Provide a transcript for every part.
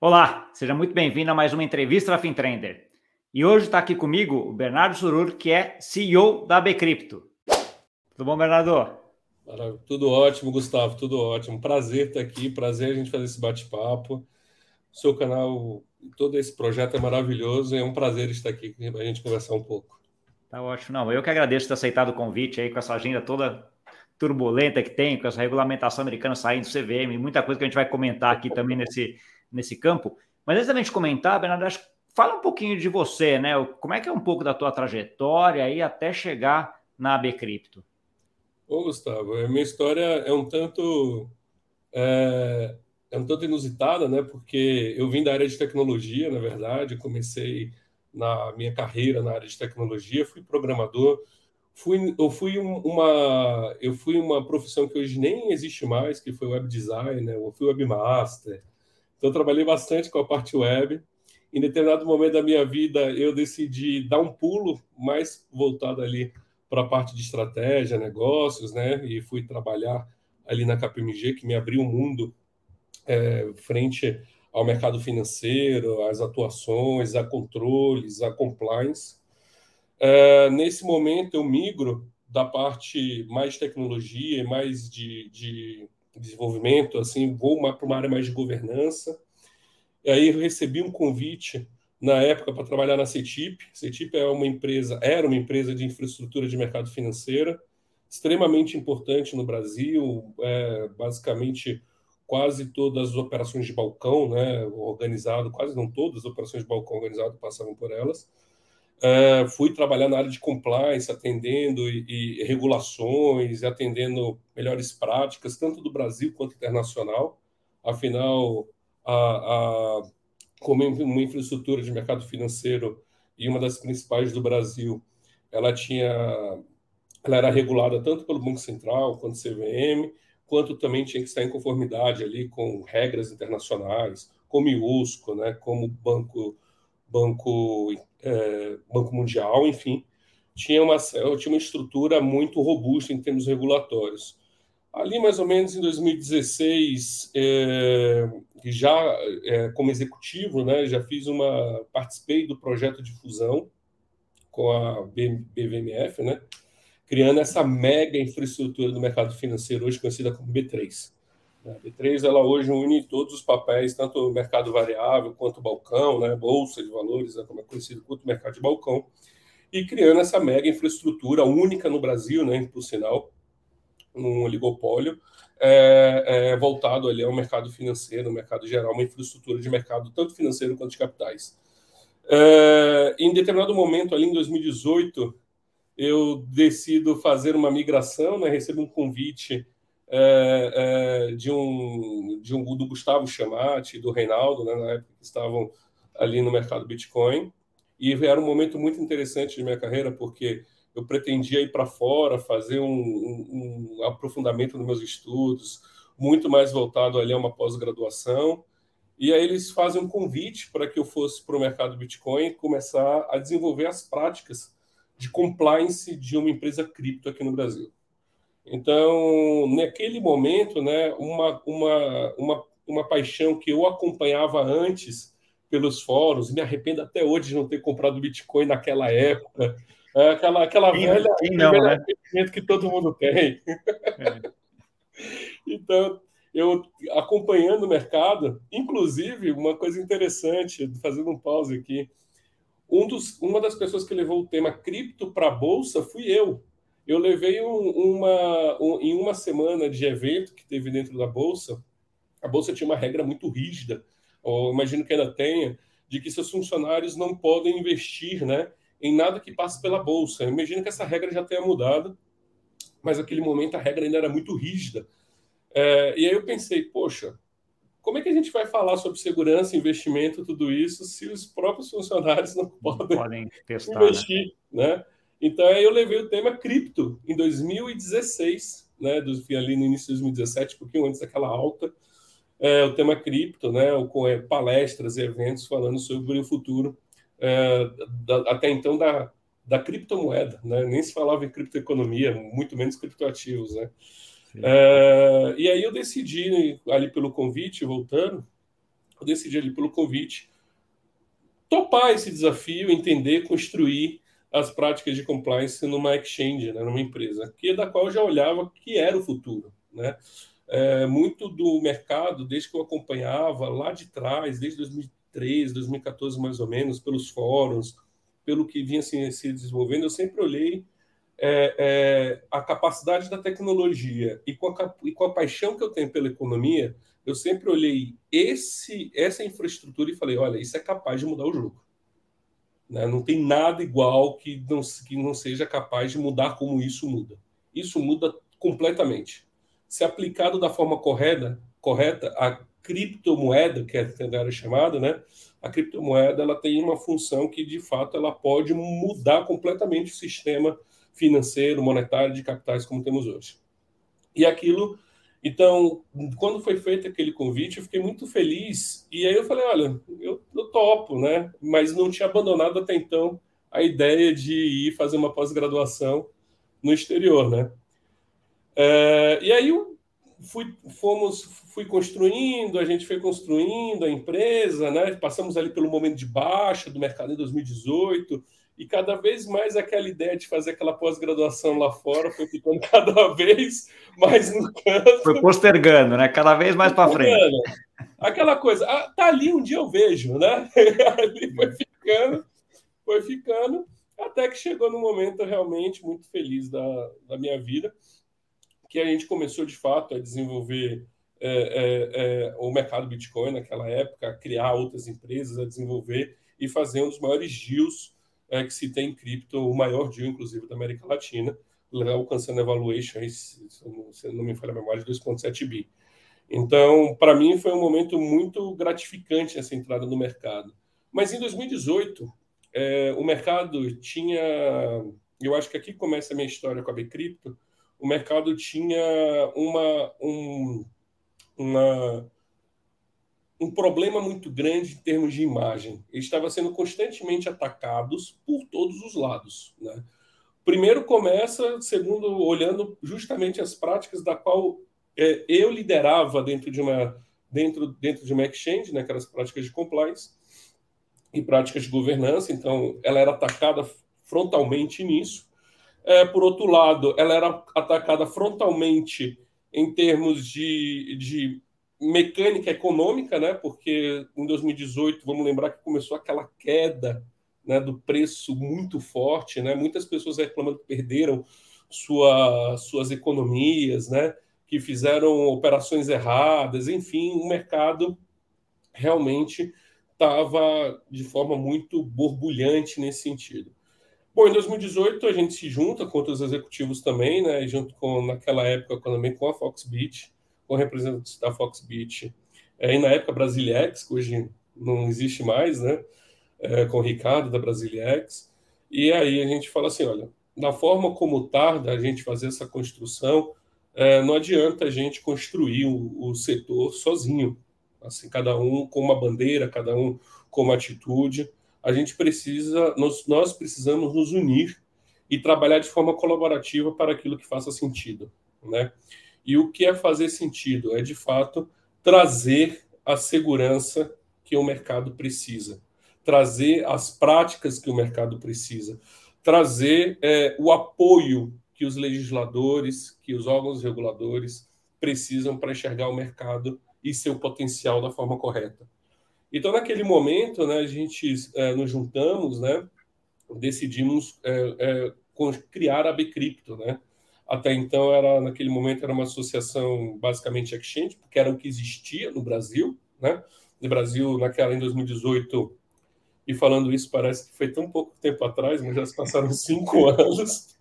Olá, seja muito bem-vindo a mais uma entrevista da FinTrender. E hoje está aqui comigo o Bernardo Surur, que é CEO da Bcrypto. Tudo bom, Bernardo? Tudo ótimo, Gustavo, tudo ótimo. Prazer estar aqui, prazer a gente fazer esse bate-papo. Seu canal, todo esse projeto é maravilhoso e é um prazer estar aqui para a gente conversar um pouco. Tá ótimo. Não, eu que agradeço ter aceitado o convite aí com essa agenda toda turbulenta que tem, com essa regulamentação americana saindo do CVM, muita coisa que a gente vai comentar aqui também nesse, nesse campo. Mas antes da gente comentar, Bernardo, acho, fala um pouquinho de você, né? Como é que é um pouco da tua trajetória aí até chegar na AB Cripto? Ô, Gustavo, a minha história é um tanto é, é um tanto inusitada, né? Porque eu vim da área de tecnologia, na verdade, comecei na minha carreira na área de tecnologia, fui programador, fui, eu fui uma eu fui uma profissão que hoje nem existe mais, que foi web designer, né? eu fui webmaster, então, trabalhei bastante com a parte web. Em determinado momento da minha vida, eu decidi dar um pulo mais voltado ali para a parte de estratégia, negócios, né? E fui trabalhar ali na KPMG, que me abriu um mundo é, frente ao mercado financeiro, às atuações, a controles, a compliance. É, nesse momento, eu migro da parte mais tecnologia e mais de, de desenvolvimento, assim, vou para uma área mais de governança. E aí eu recebi um convite na época para trabalhar na CETIP. CETIP é uma empresa, era uma empresa de infraestrutura de mercado financeira, extremamente importante no Brasil, é, basicamente quase todas as operações de balcão, né, organizado, quase não todas as operações de balcão organizado passavam por elas. Uh, fui trabalhar na área de compliance, atendendo e, e, regulações, atendendo melhores práticas, tanto do Brasil quanto internacional. Afinal, a, a, como uma infraestrutura de mercado financeiro e uma das principais do Brasil, ela tinha, ela era regulada tanto pelo Banco Central quanto CVM, quanto também tinha que estar em conformidade ali com regras internacionais, como IUSCO, né, como Banco Banco, é, Banco Mundial, enfim, tinha uma, tinha uma estrutura muito robusta em termos regulatórios. Ali, mais ou menos em 2016, é, já é, como executivo, né, já fiz uma participei do projeto de fusão com a BVMF, né, criando essa mega infraestrutura do mercado financeiro hoje conhecida como B3. A B3 ela hoje une todos os papéis, tanto o mercado variável quanto o balcão, né, bolsa de valores, né, como é conhecido, quanto o mercado de balcão, e criando essa mega infraestrutura única no Brasil, né, por sinal, um oligopólio, é, é, voltado ali ao mercado financeiro, ao mercado geral, uma infraestrutura de mercado tanto financeiro quanto de capitais. É, em determinado momento, ali em 2018, eu decido fazer uma migração, né, recebo um convite é, é, de, um, de um do Gustavo Chamati, do Reinaldo, né, na época que estavam ali no mercado Bitcoin. E era um momento muito interessante de minha carreira, porque eu pretendia ir para fora, fazer um, um, um, aprofundamento nos meus estudos, muito mais voltado ali a uma pós-graduação. E aí eles fazem um convite para que eu fosse para o mercado Bitcoin começar a desenvolver as práticas de compliance de uma empresa cripto aqui no Brasil. Então, naquele momento, né, uma, uma, uma, uma paixão que eu acompanhava antes pelos fóruns, me arrependo até hoje de não ter comprado Bitcoin naquela época, é aquela, aquela sim, velha, sim, não, velha né? que todo mundo tem. É. então, eu acompanhando o mercado, inclusive, uma coisa interessante, fazendo um pause aqui, um dos, uma das pessoas que levou o tema cripto para a bolsa fui eu. Eu levei um, uma, um, em uma semana de evento que teve dentro da Bolsa, a Bolsa tinha uma regra muito rígida, ou imagino que ainda tenha, de que seus funcionários não podem investir né, em nada que passe pela Bolsa. Eu imagino que essa regra já tenha mudado, mas naquele momento a regra ainda era muito rígida. É, e aí eu pensei, poxa, como é que a gente vai falar sobre segurança, investimento, tudo isso, se os próprios funcionários não podem, podem testar, né? investir, né? né? Então, aí eu levei o tema cripto em 2016, né, do, ali no início de 2017, um pouquinho antes daquela alta, é, o tema cripto, né, com é, palestras e eventos falando sobre o futuro, é, da, até então, da, da criptomoeda, né, nem se falava em criptoeconomia, muito menos criptoativos, né. É, e aí eu decidi, ali pelo convite, voltando, eu decidi ali pelo convite topar esse desafio, entender, construir as práticas de compliance numa exchange, né, numa empresa, que é da qual eu já olhava que era o futuro, né? É, muito do mercado, desde que eu acompanhava lá de trás, desde 2013, 2014 mais ou menos, pelos fóruns, pelo que vinha se, se desenvolvendo, eu sempre olhei é, é, a capacidade da tecnologia e com, a, e com a paixão que eu tenho pela economia, eu sempre olhei esse essa infraestrutura e falei, olha, isso é capaz de mudar o jogo. Né? Não tem nada igual que não, que não seja capaz de mudar como isso muda. Isso muda completamente. Se aplicado da forma correta, correta a criptomoeda, que é era chamada, né? A criptomoeda ela tem uma função que de fato ela pode mudar completamente o sistema financeiro, monetário de capitais como temos hoje. E aquilo então, quando foi feito aquele convite, eu fiquei muito feliz. E aí eu falei, olha, eu, eu topo, né? Mas não tinha abandonado até então a ideia de ir fazer uma pós-graduação no exterior, né? É, e aí fui, fomos, fui construindo, a gente foi construindo a empresa, né? Passamos ali pelo momento de baixa do mercado em 2018 e cada vez mais aquela ideia de fazer aquela pós-graduação lá fora foi ficando cada vez mais no canto. Foi postergando, né? Cada vez mais para frente. Aquela coisa, ah, tá ali, um dia eu vejo, né? ali foi ficando, foi ficando, até que chegou no momento realmente muito feliz da, da minha vida, que a gente começou de fato a desenvolver é, é, é, o mercado Bitcoin naquela época, a criar outras empresas, a desenvolver e fazer um dos maiores deals é, que se tem em cripto, o maior deal, inclusive, da América Latina, alcançando evaluation, se não me falha a memória, de 2,7 bi. Então, para mim, foi um momento muito gratificante essa entrada no mercado. Mas em 2018, é, o mercado tinha. Eu acho que aqui começa a minha história com a Bcrypto. O mercado tinha uma, um, uma um problema muito grande em termos de imagem. Eles estavam sendo constantemente atacados por todos os lados. Né? Primeiro começa, segundo, olhando justamente as práticas da qual é, eu liderava dentro de uma dentro dentro de uma exchange, né, aquelas práticas de compliance e práticas de governança. Então, ela era atacada frontalmente nisso. É, por outro lado, ela era atacada frontalmente em termos de, de mecânica econômica, né? Porque em 2018, vamos lembrar que começou aquela queda né, do preço muito forte, né? Muitas pessoas reclamando que perderam sua, suas economias, né? Que fizeram operações erradas, enfim, o mercado realmente estava de forma muito borbulhante nesse sentido. Bom, em 2018 a gente se junta com outros executivos também, né? Junto com naquela época também com a Foxbit com representantes da Foxbit é, e na época Brasiliex, que hoje não existe mais, né? É, com o Ricardo da Brasiliex. E aí a gente fala assim, olha, da forma como tarda a gente fazer essa construção, é, não adianta a gente construir o, o, setor sozinho, assim, cada um com uma bandeira, cada um com uma atitude. A gente precisa, nós, nós precisamos nos unir e trabalhar de forma colaborativa para aquilo que faça sentido, né? E o que é fazer sentido? É, de fato, trazer a segurança que o mercado precisa, trazer as práticas que o mercado precisa, trazer é, o apoio que os legisladores, que os órgãos reguladores precisam para enxergar o mercado e seu potencial da forma correta. Então, naquele momento, né, a gente é, nos juntamos, né, decidimos é, é, criar a Bcrypto, né, até então, era naquele momento, era uma associação basicamente exchange, porque era o que existia no Brasil. Né? No Brasil, naquela, em 2018, e falando isso, parece que foi tão pouco tempo atrás, mas já se passaram cinco anos.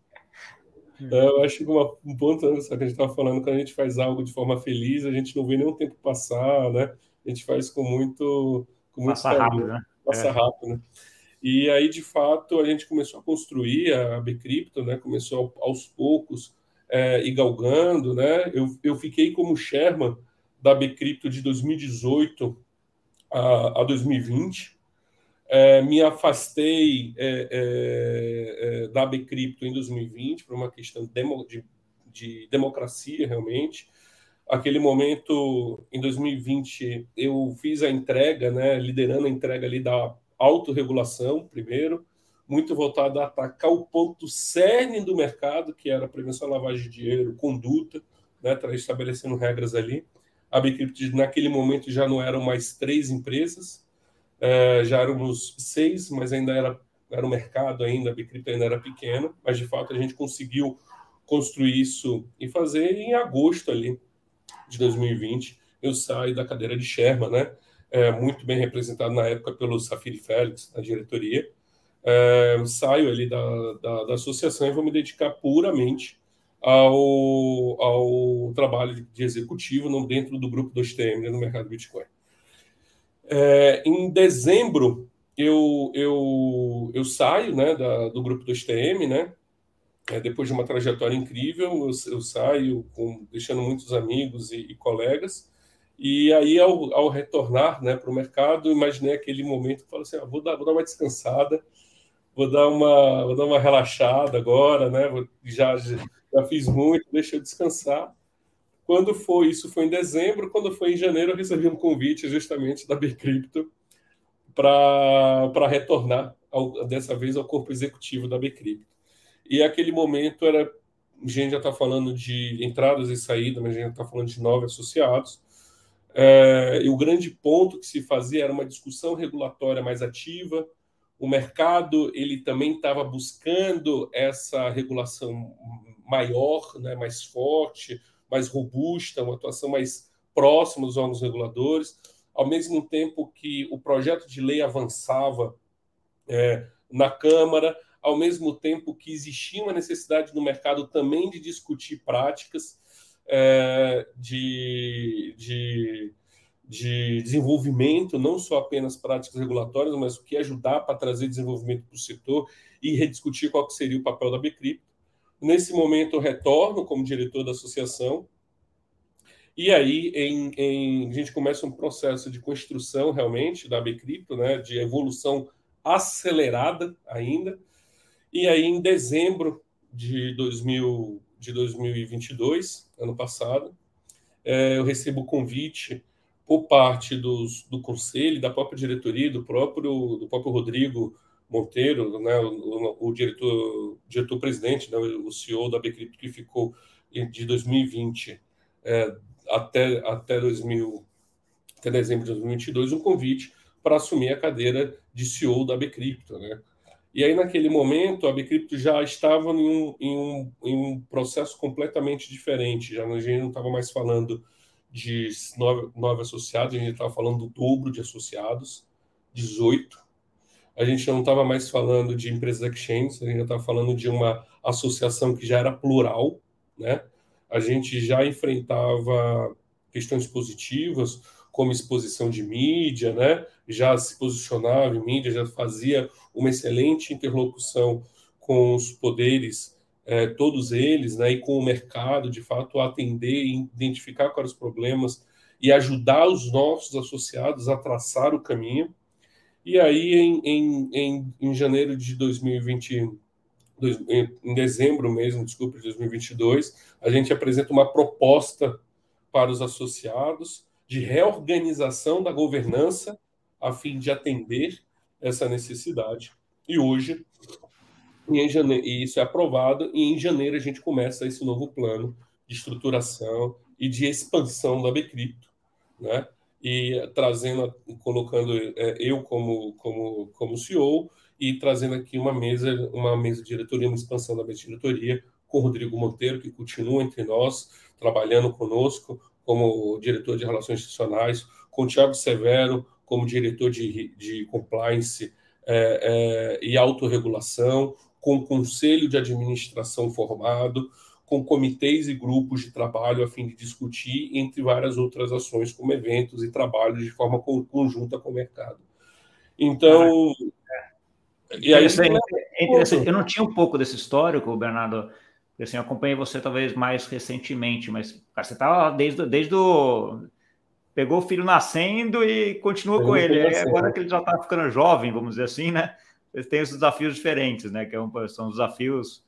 É, eu acho que uma, um ponto né, que a gente estava falando, quando a gente faz algo de forma feliz, a gente não vê nenhum tempo passar, né? A gente faz com muito. Com muito Passa rápido, né? Passa é. rápido, né? E aí, de fato, a gente começou a construir a Bcrypto, né? Começou aos poucos é, e galgando, né? Eu, eu fiquei como Sherman da Bcrypto de 2018 a, a 2020. É, me afastei é, é, é da Bcrypto em 2020 por uma questão demo, de, de, democracia, realmente. Aquele momento, em 2020, eu fiz a entrega, né, liderando a entrega ali da autorregulação, primeiro, muito voltado a atacar o ponto cerne do mercado, que era prevenção à lavagem de dinheiro, conduta, né, estabelecendo regras ali. A Bcrypt, naquele momento, já não eram mais três empresas, é, já éramos seis, mas ainda era, era o mercado ainda, a Bcrypt ainda era pequeno, mas de fato a gente conseguiu construir isso e fazer em agosto ali de 2020. Eu saio da cadeira de Sherman, né? É, muito bem representado na época pelo Safiri Félix, na diretoria. É, saio ali da, da, da, associação e vou me dedicar puramente ao, ao trabalho de executivo no, dentro do grupo do STM, né, no mercado Bitcoin. É, em dezembro, eu, eu, eu saio né, da, do grupo do STM, né? É, depois de uma trajetória incrível, eu, eu saio com, deixando muitos amigos e, e colegas. E aí, ao, ao retornar né, para o mercado, imaginei aquele momento falei assim: ah, vou, dar, vou dar uma descansada, vou dar uma, vou dar uma relaxada agora, né? Já, já fiz muito, deixa eu descansar. Quando foi isso? Foi em dezembro. Quando foi em janeiro, eu recebi um convite justamente da Bcrypto para retornar, ao, dessa vez, ao corpo executivo da Bcrypto. E aquele momento era. A gente já está falando de entradas e saídas, mas a gente está falando de nove associados. É, e o grande ponto que se fazia era uma discussão regulatória mais ativa. O mercado ele também estava buscando essa regulação maior, né, mais forte, mais robusta, uma atuação mais próxima dos órgãos reguladores, ao mesmo tempo que o projeto de lei avançava é, na Câmara, ao mesmo tempo que existia uma necessidade no mercado também de discutir práticas é, de, de, de, desenvolvimento, não só apenas práticas regulatórias, mas o que ajudar para trazer desenvolvimento para o setor e rediscutir qual seria o papel da Bcrypto. Nesse momento, eu retorno como diretor da associação. E aí, em, em, a gente começa um processo de construção realmente da Bcrypto, né, de evolução acelerada ainda. E aí, em dezembro de, 2000, de 2022, ano passado, é, eu recebo o convite por parte dos, do conselho, da própria diretoria, do próprio, do próprio Rodrigo Monteiro, né, o, o diretor, diretor presidente, né, o CEO da Bcrypto que ficou de 2020 é, até até 2000 até dezembro de 2022 um convite para assumir a cadeira de CEO da Bcrypto, né? E aí naquele momento a Bcrypto já estava em um, em um, em um processo completamente diferente, já a gente não estava mais falando de nove, nove associados, a gente estava falando do dobro de associados, 18 a gente não estava mais falando de empresas exchanges, a gente estava falando de uma associação que já era plural, né? A gente já enfrentava questões positivas, como exposição de mídia, né? Já se posicionava em mídia, já fazia uma excelente interlocução com os poderes, eh, todos eles, né? E com o mercado, de fato, atender identificar quais os problemas e ajudar os nossos associados a traçar o caminho. E aí, em, em, em, em janeiro de 2020, em dezembro mesmo, desculpa, de 2022, a gente apresenta uma proposta para os associados de reorganização da governança a fim de atender essa necessidade. E hoje, em janeiro, e isso é aprovado, e em janeiro a gente começa esse novo plano de estruturação e de expansão da Bcrypto, né? e trazendo, colocando é, eu como, como, como CEO e trazendo aqui uma mesa, uma mesa de diretoria, uma expansão da mesa de diretoria com o Rodrigo Monteiro, que continua entre nós, trabalhando conosco como diretor de relações institucionais, com o Tiago Severo como diretor de, de compliance é, é, e autorregulação, com o conselho de administração formado, com comitês e grupos de trabalho a fim de discutir, entre várias outras ações, como eventos e trabalhos de forma conjunta com o mercado. Então. Ah, e aí, é interessante. Eu não tinha um pouco desse histórico, Bernardo. Assim, eu acompanhei você talvez mais recentemente, mas cara, você estava desde, desde o. Pegou o filho nascendo e continua com ele. É, agora que ele já está ficando jovem, vamos dizer assim, né? Eles têm os desafios diferentes, né? Que é um, são os desafios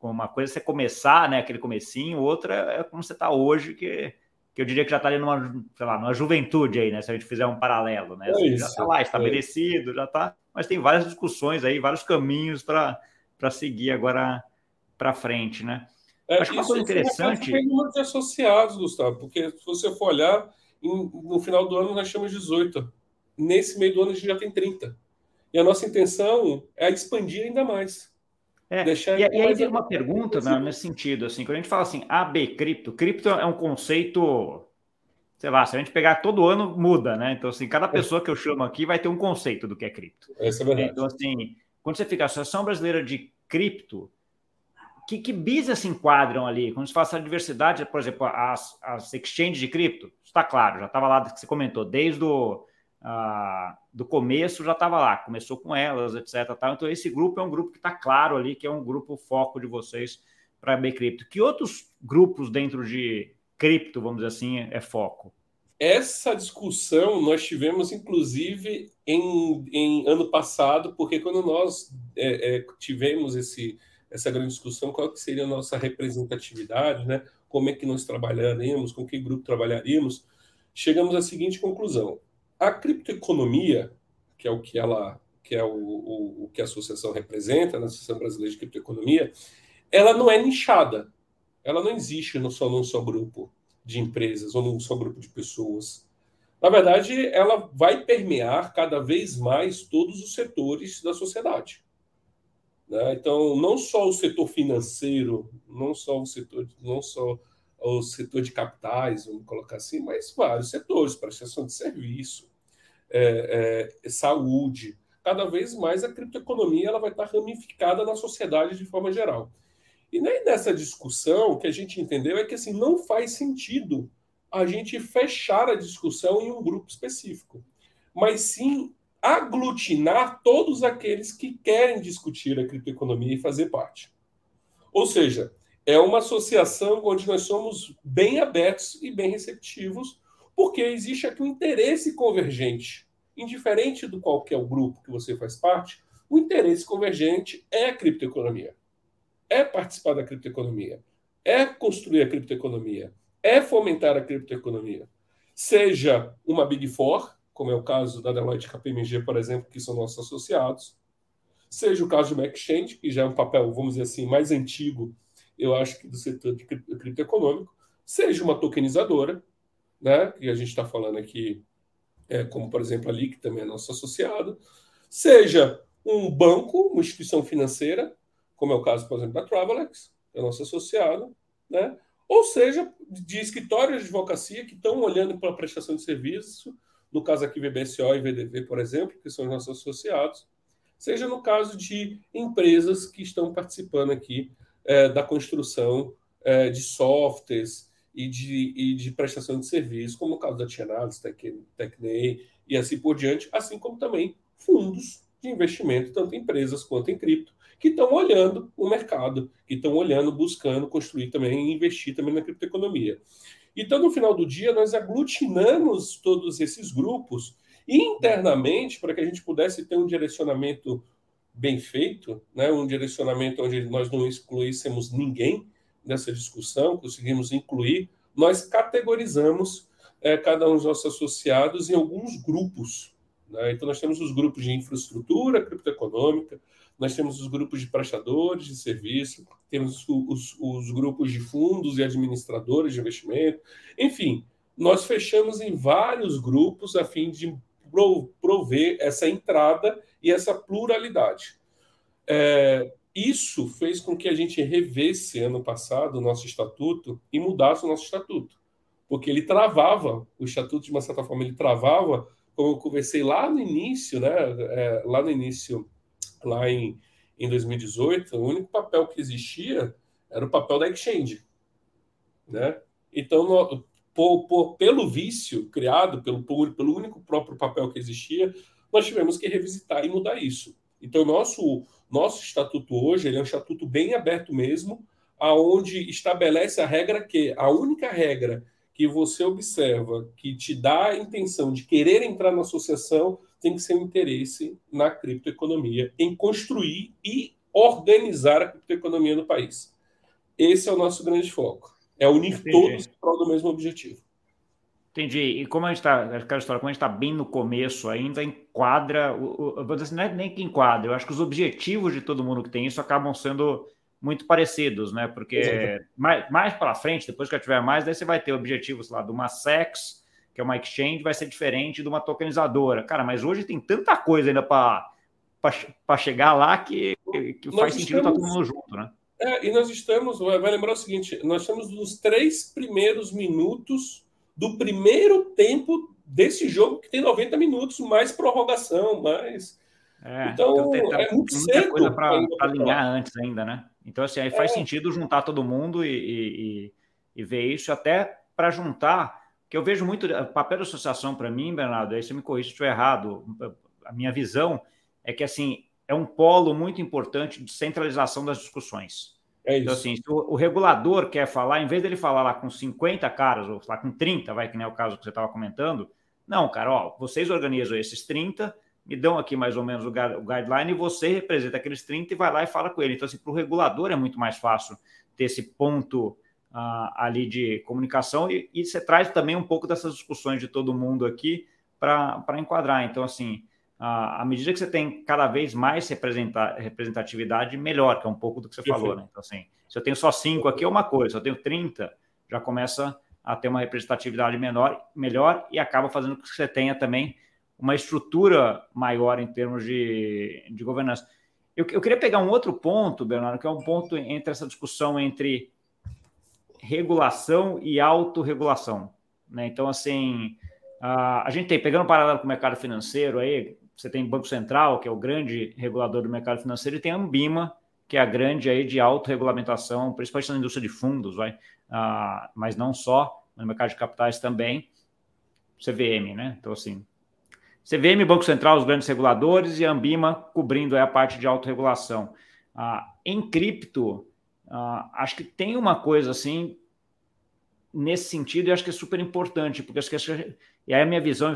uma coisa é você começar, né, aquele comecinho, outra é como você está hoje, que que eu diria que já está ali numa, sei lá, numa juventude aí, né? Se a gente fizer um paralelo, né? Assim, é já está lá estabelecido, é. já está, mas tem várias discussões aí, vários caminhos para seguir agora para frente, né? É, Acho que uma coisa interessante. Tem associados, Gustavo, porque se você for olhar, no final do ano nós temos 18. Nesse meio do ano a gente já tem 30. E a nossa intenção é expandir ainda mais. É, e, e aí tem uma pergunta né, nesse sentido, assim, quando a gente fala assim, AB cripto, cripto é um conceito, sei lá, se a gente pegar todo ano, muda, né? Então, assim, cada é. pessoa que eu chamo aqui vai ter um conceito do que é cripto. É. Então, assim, quando você fica a Associação Brasileira de Cripto, que, que business se enquadram ali? Quando se fala essa diversidade, por exemplo, as, as exchanges de cripto, está claro, já estava lá que você comentou, desde o uh, do começo já estava lá, começou com elas, etc. Tal. Então, esse grupo é um grupo que está claro ali, que é um grupo foco de vocês para B cripto. Que outros grupos dentro de cripto, vamos dizer assim, é foco? Essa discussão nós tivemos, inclusive, em, em ano passado, porque quando nós é, é, tivemos esse, essa grande discussão, qual que seria a nossa representatividade, né? como é que nós trabalharíamos, com que grupo trabalharíamos, chegamos à seguinte conclusão. A criptoeconomia, que é o que ela que é o, o, o que a associação representa, na Associação Brasileira de Criptoeconomia, ela não é nichada. Ela não existe no só num só grupo de empresas ou num só grupo de pessoas. Na verdade, ela vai permear cada vez mais todos os setores da sociedade. Né? Então, não só o setor financeiro, não só o setor, não só o setor de capitais, vamos colocar assim, mas vários setores, prestação de serviço, é, é, saúde. Cada vez mais a criptoeconomia ela vai estar ramificada na sociedade de forma geral. E nem nessa discussão o que a gente entendeu é que assim não faz sentido a gente fechar a discussão em um grupo específico, mas sim aglutinar todos aqueles que querem discutir a criptoeconomia e fazer parte. Ou seja, é uma associação onde nós somos bem abertos e bem receptivos, porque existe aqui um interesse convergente. Indiferente do qual é o grupo que você faz parte, o interesse convergente é a criptoeconomia. É participar da criptoeconomia. É construir a criptoeconomia. É fomentar a criptoeconomia. Seja uma Big Four, como é o caso da Deloitte KPMG, por exemplo, que são nossos associados, seja o caso de uma exchange, que já é um papel, vamos dizer assim, mais antigo eu acho que do setor de criptoeconômico, seja uma tokenizadora, né, que a gente está falando aqui, é, como por exemplo ali, que também é nosso associado, seja um banco, uma instituição financeira, como é o caso, por exemplo, da Travelex, é nosso associado, né, ou seja, de escritórios de advocacia que estão olhando para a prestação de serviço, no caso aqui VBSO e VDV, por exemplo, que são nossos associados, seja no caso de empresas que estão participando aqui é, da construção é, de softwares e de, e de prestação de serviço, como no caso da Tianales, Tecnei e assim por diante, assim como também fundos de investimento, tanto em empresas quanto em cripto, que estão olhando o mercado, que estão olhando, buscando construir também e investir também na criptoeconomia. Então, no final do dia, nós aglutinamos todos esses grupos internamente para que a gente pudesse ter um direcionamento bem feito, né? um direcionamento onde nós não excluíssemos ninguém nessa discussão, conseguimos incluir, nós categorizamos é, cada um dos nossos associados em alguns grupos. Né? Então, nós temos os grupos de infraestrutura criptoeconômica, nós temos os grupos de prestadores de serviço, temos os, os, os grupos de fundos e administradores de investimento, enfim, nós fechamos em vários grupos a fim de prover essa entrada e essa pluralidade. É, isso fez com que a gente revesse ano passado o nosso estatuto e mudasse o nosso estatuto, porque ele travava, o estatuto de uma certa forma ele travava, como eu conversei lá no início, né, é, lá no início, lá em, em 2018, o único papel que existia era o papel da exchange, né? Então, no, por, por, pelo vício criado, pelo, pelo único próprio papel que existia, nós tivemos que revisitar e mudar isso. Então, nosso nosso estatuto hoje ele é um estatuto bem aberto mesmo, aonde estabelece a regra que a única regra que você observa que te dá a intenção de querer entrar na associação tem que ser um interesse na criptoeconomia, em construir e organizar a criptoeconomia no país. Esse é o nosso grande foco. É unir Entendi. todos para o mesmo objetivo. Entendi. E como a gente está, aquela história, como a gente está bem no começo ainda, enquadra, o, o, vou dizer assim, não é nem que enquadra, eu acho que os objetivos de todo mundo que tem isso acabam sendo muito parecidos, né? Porque mais, mais para frente, depois que eu tiver mais, daí você vai ter objetivos lá de uma SEX, que é uma exchange, vai ser diferente de uma tokenizadora. Cara, mas hoje tem tanta coisa ainda para chegar lá que, que faz sentido estar tá todo mundo junto, né? É, e nós estamos, vai lembrar o seguinte, nós estamos nos três primeiros minutos do primeiro tempo desse jogo que tem 90 minutos, mais prorrogação, mais. É, então, então é muito cedo coisa para alinhar antes ainda, né? Então, assim, aí faz é. sentido juntar todo mundo e, e, e ver isso, até para juntar, que eu vejo muito. O papel da associação para mim, Bernardo, aí você me corrija se estiver errado, a minha visão é que, assim, é um polo muito importante de centralização das discussões. É então, assim, se o, o, regulador quer falar, em vez dele falar lá com 50 caras, ou lá com 30, vai que nem é o caso que você estava comentando, não, cara, ó, vocês organizam esses 30, me dão aqui mais ou menos o, o guideline e você representa aqueles 30 e vai lá e fala com ele. Então, assim, para o regulador é muito mais fácil ter esse ponto uh, ali de comunicação e, e você traz também um pouco dessas discussões de todo mundo aqui para enquadrar. Então, assim, à medida que você tem cada vez mais representatividade, melhor, que é um pouco do que você Perfeito. falou, né? Então, assim, se eu tenho só cinco aqui é uma coisa, se eu tenho 30, já começa a ter uma representatividade menor, melhor e acaba fazendo com que você tenha também uma estrutura maior em termos de, de governança. Eu, eu queria pegar um outro ponto, Bernardo, que é um ponto entre essa discussão entre regulação e autorregulação. Né? Então, assim, a, a gente tem, pegando paralelo com o mercado financeiro aí, você tem Banco Central, que é o grande regulador do mercado financeiro, e tem a Ambima, que é a grande aí de autorregulamentação, principalmente na indústria de fundos, vai, ah, mas não só, no mercado de capitais também, CVM, né? Então, assim, CVM, Banco Central, os grandes reguladores, e a Ambima cobrindo aí a parte de autorregulação. Ah, em cripto, ah, acho que tem uma coisa assim, nesse sentido, e acho que é super importante, porque acho que, e aí a minha visão,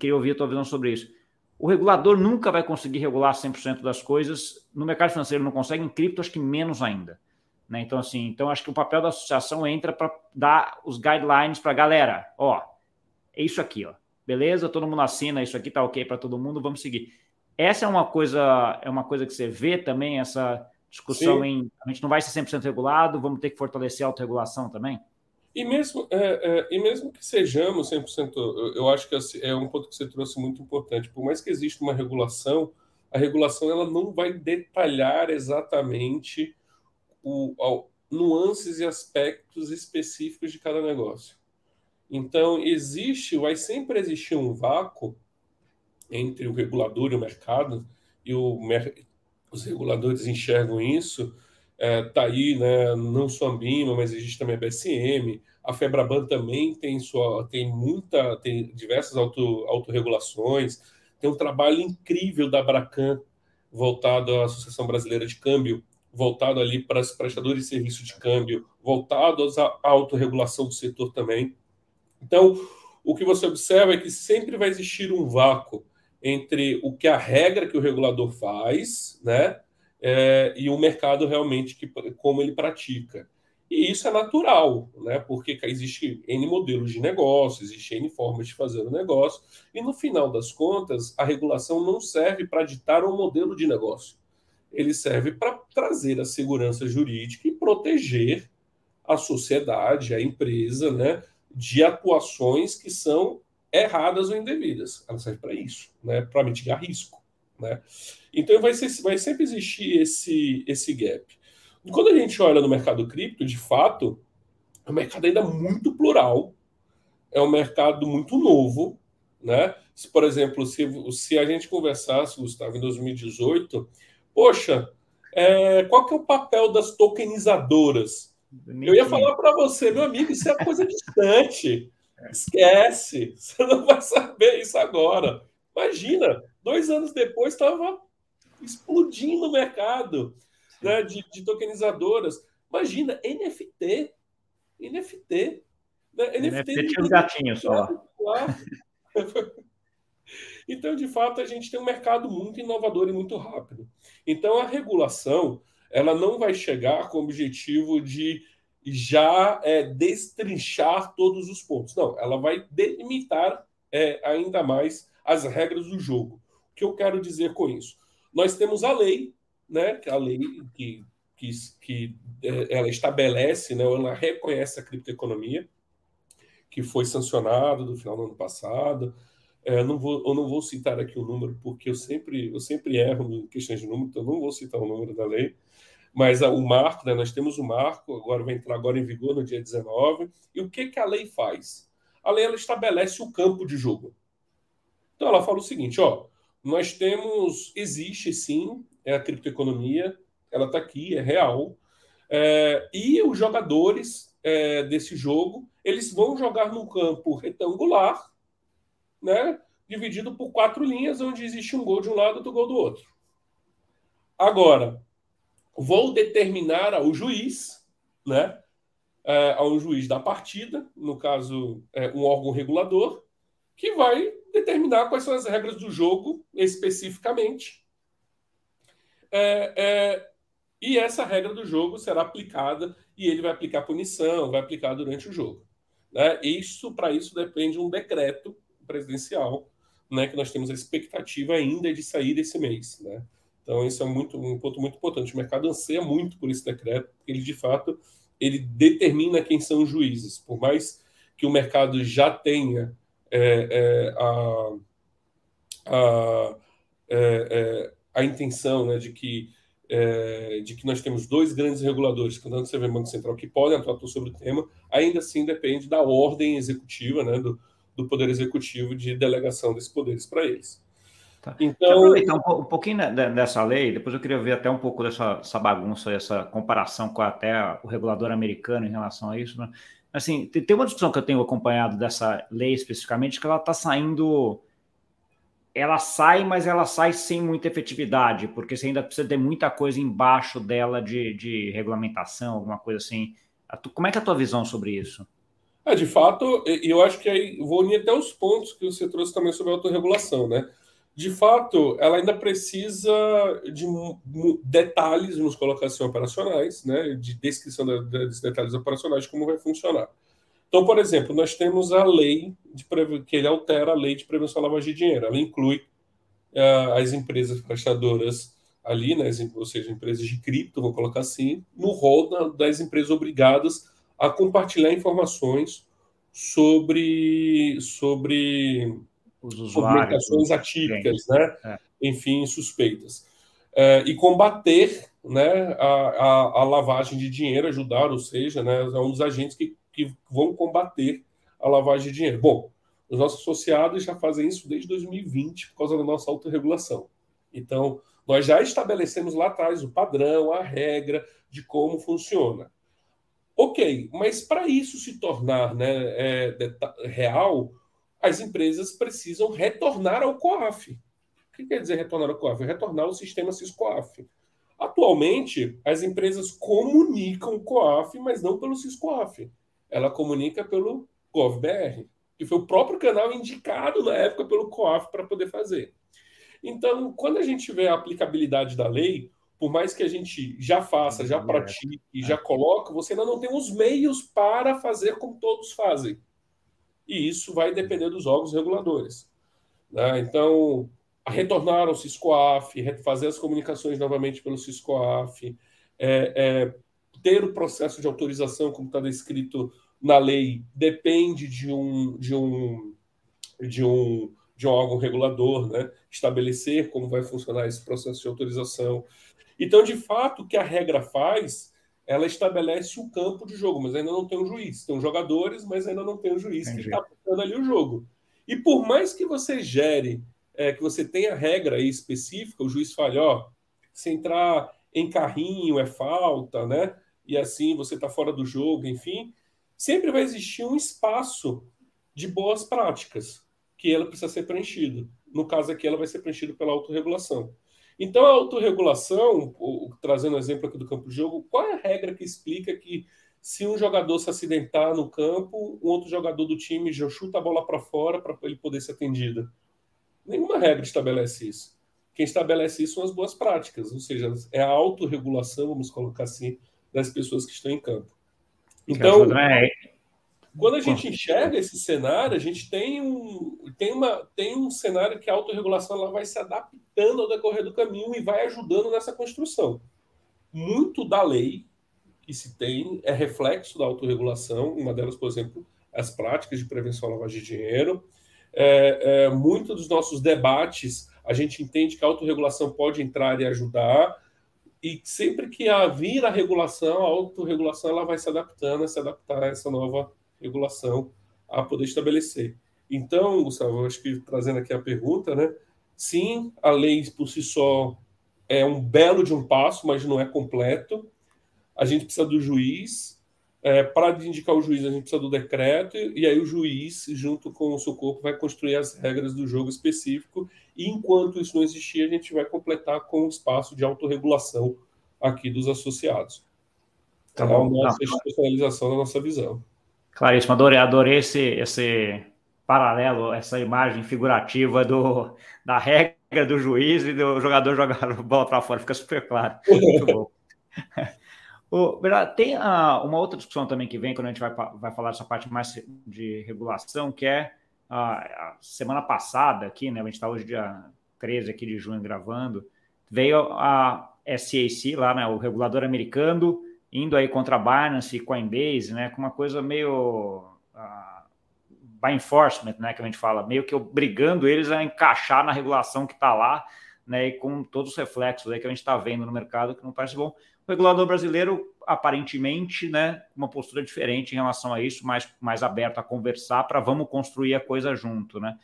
queria ouvir a tua visão sobre isso o regulador nunca vai conseguir regular 100% das coisas. No mercado financeiro não consegue, em cripto acho que menos ainda. Né? Então, assim, então acho que o papel da associação entra para dar os guidelines para a galera. Ó, é isso aqui, ó. Beleza? Todo mundo assina, isso aqui tá ok para todo mundo, vamos seguir. Essa é uma coisa, é uma coisa que você vê também, essa discussão Sim. em a gente não vai ser 100% regulado, vamos ter que fortalecer a autorregulação também? E mesmo, é, é, e mesmo que sejamos 100%, eu, eu acho que assim, é um ponto que você trouxe muito importante. Por mais que exista uma regulação, a regulação ela não vai detalhar exatamente o, o, nuances e aspectos específicos de cada negócio. Então, existe, vai sempre existir um vácuo entre o regulador e o mercado, e o, os reguladores enxergam isso, é, tá aí, né, não só a Ambima, mas existe também a BSM, a Febraban também tem sua, tem muita, tem diversas auto, autorregulações, tem um trabalho incrível da Abracan voltado à Associação Brasileira de Câmbio, voltado ali para os prestadores de serviço de câmbio, voltado à autorregulação do setor também. Então, o que você observa é que sempre vai existir um vácuo entre o que a regra que o regulador faz, né, é, e o mercado realmente que, como ele pratica. E isso é natural, né? porque existe N modelos de negócio, existe N formas de fazer o negócio, e no final das contas, a regulação não serve para ditar um modelo de negócio. Ele serve para trazer a segurança jurídica e proteger a sociedade, a empresa, né, de atuações que são erradas ou indevidas. Ela serve para isso, né, para mitigar risco. Né? Então vai, ser, vai sempre existir esse, esse gap. Quando a gente olha no mercado cripto, de fato, é um mercado ainda muito plural, é um mercado muito novo. Né? Se, por exemplo, se, se a gente conversasse, Gustavo, em 2018, poxa, é, qual que é o papel das tokenizadoras? Eu ia falar para você, meu amigo, isso é coisa distante. Esquece, você não vai saber isso agora. Imagina, dois anos depois estava explodindo o mercado né, de, de, tokenizadoras. Imagina, NFT. NFT. Né? NFT, NFT tinha um gatinho só. Então, de fato, a gente tem um mercado muito inovador e muito rápido. Então, a regulação ela não vai chegar com o objetivo de já é, destrinchar todos os pontos. Não, ela vai delimitar é, ainda mais as regras do jogo. O que eu quero dizer com isso? Nós temos a lei, né, que é a lei que, que, que é, ela estabelece, né, ela reconhece a criptoeconomia, que foi sancionado no final do ano passado. É, não vou, eu não vou citar aqui o número, porque eu sempre, eu sempre erro em questões de número, então não vou citar o número da lei. Mas a, o marco, né, nós temos o marco, agora vai entrar agora em vigor no dia 19. E o que, que a lei faz? A lei ela estabelece o campo de jogo. Então ela fala o seguinte: ó, nós temos, existe sim é a criptoeconomia, ela está aqui, é real. É, e os jogadores é, desse jogo eles vão jogar num campo retangular, né, dividido por quatro linhas, onde existe um gol de um lado e outro gol do outro. Agora, vou determinar ao juiz, né, é, ao juiz da partida, no caso, é, um órgão regulador, que vai determinar quais são as regras do jogo especificamente. É, é, e essa regra do jogo será aplicada e ele vai aplicar punição, vai aplicar durante o jogo. Né? Isso, para isso, depende de um decreto presidencial, né, que nós temos a expectativa ainda de sair desse mês. Né? Então, isso é muito, um ponto muito importante. O mercado anseia muito por esse decreto, porque ele, de fato, ele determina quem são os juízes. Por mais que o mercado já tenha é, é, a, a, é, é a intenção né, de que é, de que nós temos dois grandes reguladores, tanto o CVM Banco Central, que podem atuar sobre o tema, ainda assim depende da ordem executiva, né, do, do Poder Executivo de delegação desses poderes para eles. Tá. Então, aproveitar um, um, pouquinho dessa lei, depois eu queria ver até um pouco dessa bagunça, essa comparação com até o regulador americano em relação a isso. Né? Assim, tem, uma discussão que eu tenho acompanhado dessa lei especificamente, que ela está saindo ela sai, mas ela sai sem muita efetividade, porque você ainda precisa ter muita coisa embaixo dela de, de regulamentação, alguma coisa assim. Como é que é a tua visão sobre isso? É, de fato, eu acho que aí vou unir até os pontos que você trouxe também sobre a autorregulação, né? De fato, ela ainda precisa de detalhes, nos colocação operacionais, né? De descrição desses detalhes operacionais de como vai funcionar. Então, por exemplo, nós temos a lei de que ele altera a lei de prevenção à lavagem de dinheiro. Ela inclui uh, as empresas prestadoras ali, né, ou seja, empresas de cripto, vou colocar assim, no rol da, das empresas obrigadas a compartilhar informações sobre sobre comunicações atípicas, né? É. Enfim, suspeitas. Uh, e combater né, a, a, a, lavagem de dinheiro, ajudar, ou seja, né, é um dos agentes que que vão combater a lavagem de dinheiro. Bom, os nossos associados já fazem isso desde 2020 por causa da nossa autorregulação. Então, nós já estabelecemos lá atrás o padrão, a regra de como funciona. Ok, mas para isso se tornar né, é, real, as empresas precisam retornar ao COAF. O que quer dizer retornar ao COAF? Retornar ao sistema SISCOAF. Atualmente, as empresas comunicam o COAF, mas não pelo SISCOAF ela comunica pelo GovBR, que foi o próprio canal indicado na época pelo COAF para poder fazer. Então, quando a gente vê a aplicabilidade da lei, por mais que a gente já faça, já pratique, já coloque, você ainda não tem os meios para fazer como todos fazem. E isso vai depender dos órgãos reguladores. Né? Então, retornar ao Ciscoaf, fazer as comunicações novamente pelo Ciscoaf, é, é, ter o processo de autorização, como está descrito na lei depende de um, de um, de um, de um órgão regulador, né? estabelecer como vai funcionar esse processo de autorização. Então, de fato, o que a regra faz, ela estabelece o campo de jogo, mas ainda não tem um juiz. Tem jogadores, mas ainda não tem um juiz Entendi. que está aplicando ali o jogo. E por mais que você gere, é, que você tenha regra aí específica, o juiz fale, ó, se entrar em carrinho é falta, né? E assim você está fora do jogo, enfim sempre vai existir um espaço de boas práticas que ela precisa ser preenchido. No caso aqui, ela vai ser preenchida pela autorregulação. Então, a autorregulação, trazendo o exemplo aqui do campo de jogo, qual é a regra que explica que se um jogador se acidentar no campo, um outro jogador do time já chuta a bola para fora para ele poder ser atendido? Nenhuma regra estabelece isso. Quem estabelece isso são as boas práticas, ou seja, é a autorregulação, vamos colocar assim, das pessoas que estão em campo. Então, né? Quando a gente enxerga esse cenário, a gente tem um, tem uma, tem um cenário que a autorregulação ela vai se adaptando ao decorrer do caminho e vai ajudando nessa construção. Muito da lei que se tem é reflexo da autorregulação, uma delas, por exemplo, as práticas de prevenção à lavagem de dinheiro. É, é, Muitos dos nossos debates, a gente entende que a autorregulação pode entrar e ajudar, e sempre que vir a regulação, a autorregulação ela vai se adaptando, a se adaptar a essa nova regulação a poder estabelecer. Então, Gustavo, acho que trazendo aqui a pergunta, né? Sim, a lei por si só é um belo de um passo, mas não é completo. A gente precisa do juiz. É, para indicar o juiz, a gente precisa do decreto, e aí o juiz, junto com o seu corpo, vai construir as regras do jogo específico e enquanto isso não existir, a gente vai completar com o espaço de autorregulação aqui dos associados. Tá bom. É uma institucionalização da nossa visão. Claríssimo, adorei, adorei esse, esse paralelo, essa imagem figurativa do, da regra do juiz e do jogador jogar bola para fora, fica super claro. Muito bom. O, tem a, uma outra discussão também que vem quando a gente vai, vai falar dessa parte mais de regulação, que é a, semana passada aqui, né? A gente está hoje dia 13 aqui de junho gravando, veio a SAC lá, né? O regulador americano indo aí contra a Binance e Coinbase, né? Com uma coisa meio uh, by enforcement, né? Que a gente fala, meio que obrigando eles a encaixar na regulação que está lá, né? E com todos os reflexos aí que a gente está vendo no mercado que não parece bom. O regulador brasileiro aparentemente, né, uma postura diferente em relação a isso, mais, mais aberto a conversar para vamos construir a coisa junto, né?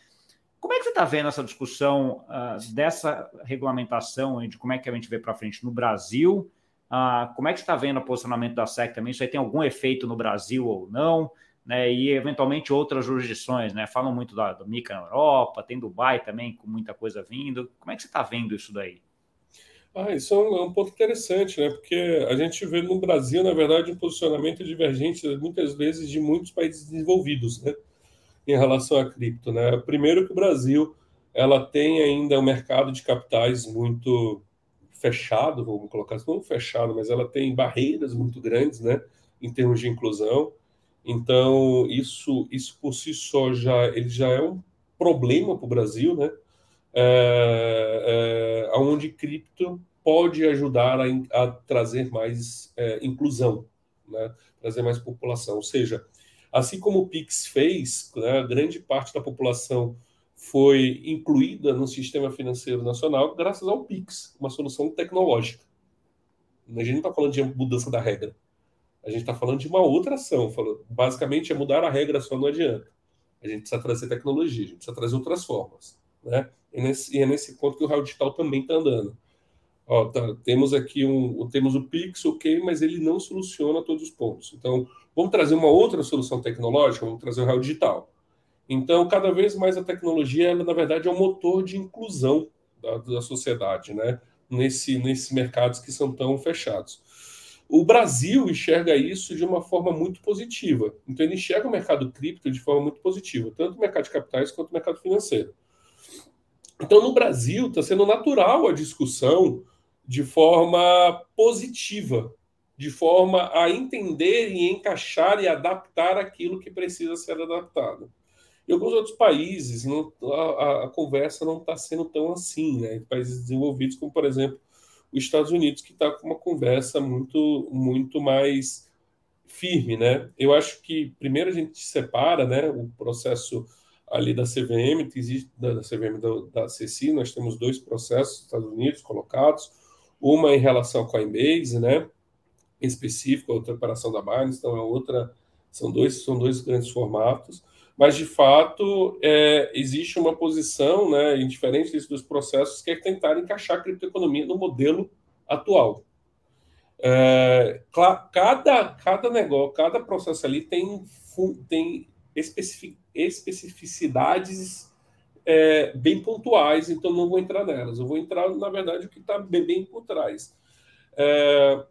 Como é que você está vendo essa discussão uh, dessa regulamentação e de como é que a gente vê para frente no Brasil? Uh, como é que você está vendo o posicionamento da SEC também? Isso aí tem algum efeito no Brasil ou não? Né, e eventualmente outras jurisdições, né? Falam muito da, do MICA na Europa, tem Dubai também com muita coisa vindo. Como é que você está vendo isso daí? Ah, isso é um, é um, ponto interessante, né? Porque a gente vê no Brasil, na verdade, um posicionamento divergente, muitas vezes, de muitos países desenvolvidos, né? Em relação à cripto, né? Primeiro que o Brasil, ela tem ainda um mercado de capitais muito fechado, vamos colocar assim, não fechado, mas ela tem barreiras muito grandes, né? Em termos de inclusão. Então, isso, isso por si só já, ele já é um problema para o Brasil, né? é, é, onde cripto pode ajudar a, a trazer mais é, inclusão, né? trazer mais população. Ou seja, assim como o Pix fez, né, grande parte da população foi incluída no sistema financeiro nacional graças ao Pix, uma solução tecnológica. A gente não está falando de mudança da regra. A gente está falando de uma outra ação. Basicamente, é mudar a regra só não adianta. A gente precisa trazer tecnologia, a gente precisa trazer outras formas. Né? E, nesse, e é nesse ponto que o real digital também está andando. Ó, tá, temos aqui um, temos o Pix, ok, mas ele não soluciona todos os pontos. Então, vamos trazer uma outra solução tecnológica, vamos trazer o real digital. Então, cada vez mais a tecnologia, ela, na verdade, é um motor de inclusão da, da sociedade, né? Nesse, nesses mercados que são tão fechados. O Brasil enxerga isso de uma forma muito positiva. Então, ele enxerga o mercado cripto de forma muito positiva, tanto o mercado de capitais quanto o mercado financeiro. Então, no Brasil, está sendo natural a discussão de forma positiva, de forma a entender e encaixar e adaptar aquilo que precisa ser adaptado. Em alguns outros países, não, a, a, conversa não está sendo tão assim, né? Em países desenvolvidos, como por exemplo os Estados Unidos, que está com uma conversa muito, muito mais firme, né? Eu acho que primeiro a gente separa, né, o processo ali da CVM, da, da CVM da, da nós temos dois processos nos Estados Unidos colocados, uma em relação à Coinbase, né, específico, a outra operação da Binance, então é outra, são dois, são dois grandes formatos, mas de fato é, existe uma posição, né, indiferente dois processos, que é tentar encaixar a criptoeconomia no modelo atual. É, cada, cada negócio, cada processo ali tem, tem especificidades é, bem pontuais, então não vou entrar nelas. Eu vou entrar, na verdade, o que está bem, bem, por trás. É,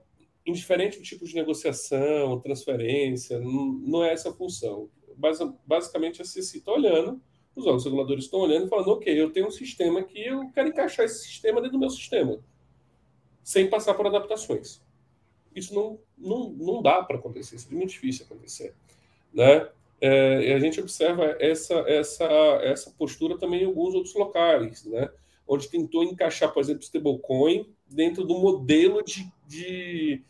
indiferente do tipo de negociação, transferência, não, não é essa a função. Basicamente, a CC está olhando, os órgãos reguladores estão olhando e falando: ok, eu tenho um sistema que eu quero encaixar esse sistema dentro do meu sistema, sem passar por adaptações. Isso não, não, não dá para acontecer, isso é muito difícil acontecer. Né? É, e a gente observa essa, essa, essa postura também em alguns outros locais, né? onde tentou encaixar, por exemplo, stablecoin dentro do modelo de, de,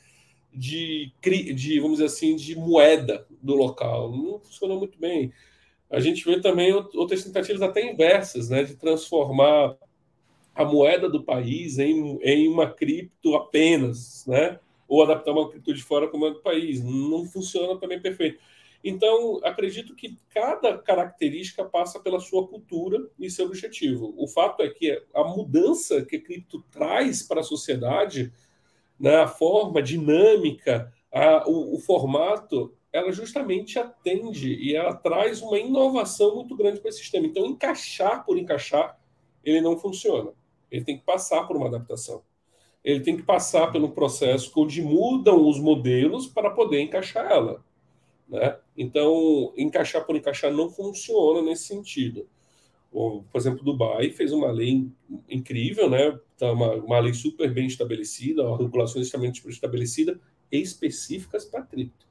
de, de, vamos dizer assim, de moeda do local. Não funcionou muito bem. A gente vê também outras tentativas até inversas, né, de transformar a moeda do país em, em uma cripto apenas, né, ou adaptar uma cripto de fora como é do país. Não funciona também perfeito. Então, acredito que cada característica passa pela sua cultura e seu objetivo. O fato é que a mudança que a cripto traz para a sociedade, né, a forma dinâmica, a, o, o, formato, ela justamente atende e ela traz uma inovação muito grande para esse sistema. Então, encaixar por encaixar, ele não funciona. Ele tem que passar por uma adaptação. Ele tem que passar pelo processo onde mudam os modelos para poder encaixar ela. Né? Então, encaixar por encaixar não funciona nesse sentido. Por exemplo, Dubai fez uma lei incrível, né? Tá uma, uma lei super bem estabelecida, uma regulação extremamente estabelecida, específicas para cripto.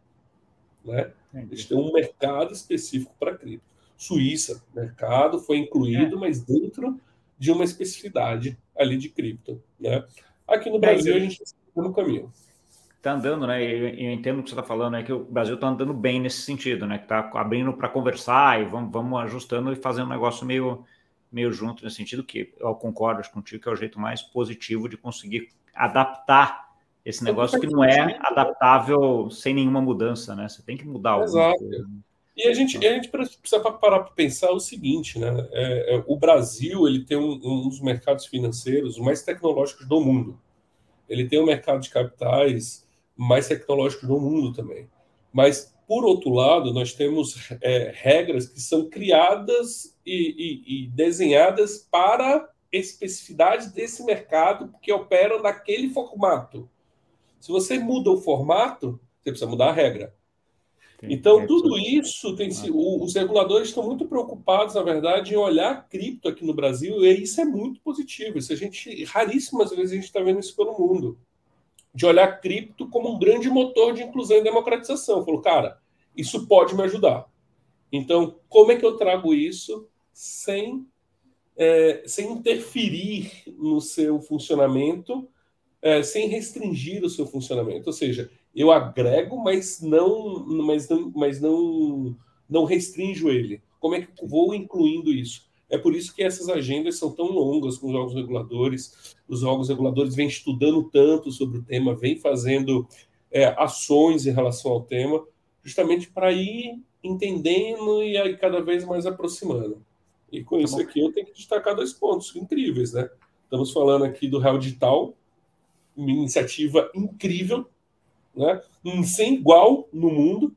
Né? Eles têm um mercado específico para cripto. Suíça, mercado foi incluído, é. mas dentro de uma especificidade ali de cripto. Né? Aqui no é, Brasil, a gente está no caminho está andando, né? Eu, eu, entendo o que você está falando, é que o Brasil está andando bem nesse sentido, né? Que está abrindo para conversar e vamos, vamos ajustando e fazendo um negócio meio, meio junto nesse sentido, que eu concordo contigo que é o jeito mais positivo de conseguir adaptar esse negócio que não é adaptável sem nenhuma mudança, né? Você tem que mudar Exato. Coisa, né? E a gente, a gente precisa parar para pensar o seguinte, né? É, é, o Brasil ele tem um, um dos mercados financeiros mais tecnológicos do mundo. Ele tem um mercado de capitais mais tecnológicos do mundo também. Mas, por outro lado, nós temos é, regras que são criadas e, e, e desenhadas para especificidades desse mercado que operam naquele formato. Se você muda o formato, você precisa mudar a regra. Então, tudo isso tem os reguladores estão muito preocupados, na verdade, em olhar cripto aqui no Brasil, e isso é muito positivo. Isso a gente, raríssimas vezes a gente está vendo isso pelo mundo de olhar cripto como um grande motor de inclusão e democratização. Falou, cara, isso pode me ajudar. Então, como é que eu trago isso sem, é, sem interferir no seu funcionamento, é, sem restringir o seu funcionamento? Ou seja, eu agrego, mas não, mas não, mas não, não restringo ele. Como é que vou incluindo isso? É por isso que essas agendas são tão longas com os órgãos reguladores. Os órgãos reguladores vêm estudando tanto sobre o tema, vêm fazendo é, ações em relação ao tema, justamente para ir entendendo e aí cada vez mais aproximando. E com tá isso aqui eu tenho que destacar dois pontos incríveis, né? Estamos falando aqui do Real Digital, uma iniciativa incrível, né? Sem igual no mundo.